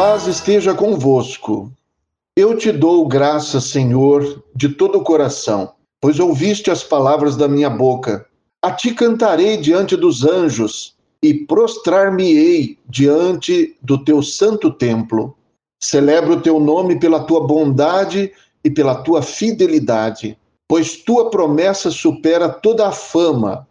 paz esteja convosco. Eu te dou graça, Senhor, de todo o coração, pois ouviste as palavras da minha boca. A ti cantarei diante dos anjos e prostrar-me-ei diante do teu santo templo. Celebro o teu nome pela tua bondade e pela tua fidelidade, pois tua promessa supera toda a fama.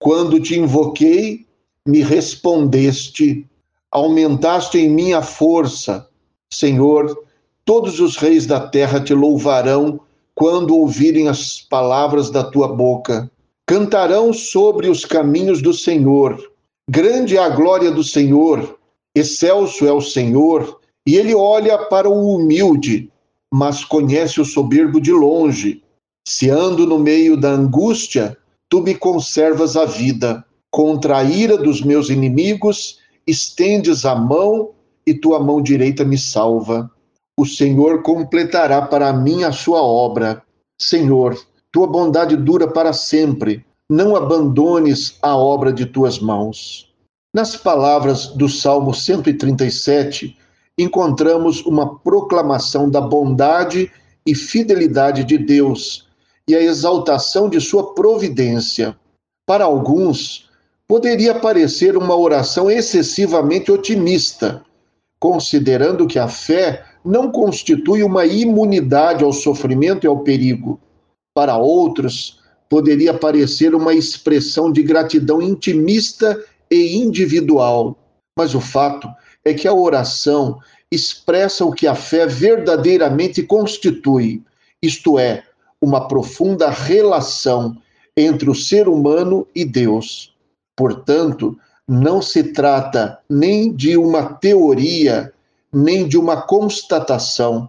Quando te invoquei, me respondeste aumentaste em mim a força. Senhor, todos os reis da terra te louvarão quando ouvirem as palavras da tua boca. Cantarão sobre os caminhos do Senhor. Grande é a glória do Senhor, excelso é o Senhor, e ele olha para o humilde, mas conhece o soberbo de longe. Se ando no meio da angústia, tu me conservas a vida. Contra a ira dos meus inimigos, estendes a mão e tua mão direita me salva. O Senhor completará para mim a sua obra. Senhor, tua bondade dura para sempre. Não abandones a obra de tuas mãos. Nas palavras do Salmo 137, encontramos uma proclamação da bondade e fidelidade de Deus e a exaltação de sua providência. Para alguns, poderia parecer uma oração excessivamente otimista, considerando que a fé não constitui uma imunidade ao sofrimento e ao perigo. Para outros, poderia parecer uma expressão de gratidão intimista e individual. Mas o fato é que a oração expressa o que a fé verdadeiramente constitui, isto é, uma profunda relação entre o ser humano e Deus. Portanto, não se trata nem de uma teoria, nem de uma constatação,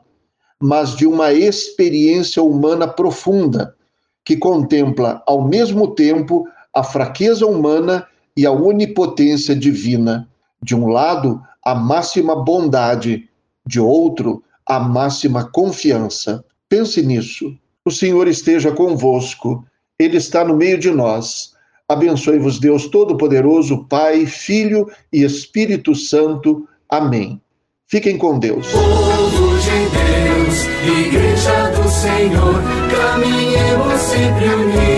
mas de uma experiência humana profunda, que contempla ao mesmo tempo a fraqueza humana e a onipotência divina. De um lado, a máxima bondade, de outro, a máxima confiança. Pense nisso. O Senhor esteja convosco, Ele está no meio de nós Abençoe-vos Deus Todo-Poderoso, Pai, Filho e Espírito Santo. Amém. Fiquem com Deus. Povo de Deus, Igreja do Senhor, caminhemos sempre unidos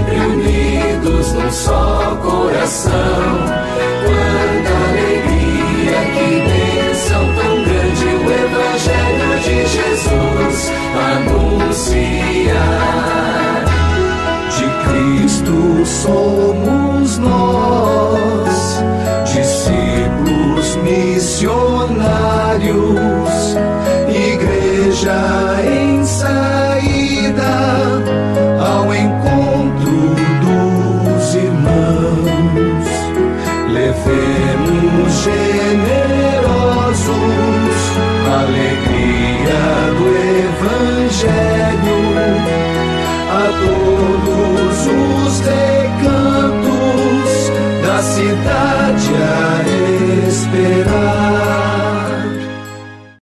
sempre unidos num só coração. Quanta alegria, que bênção tão grande o Evangelho de Jesus anuncia. De Cristo somos nós, Evangelho a todos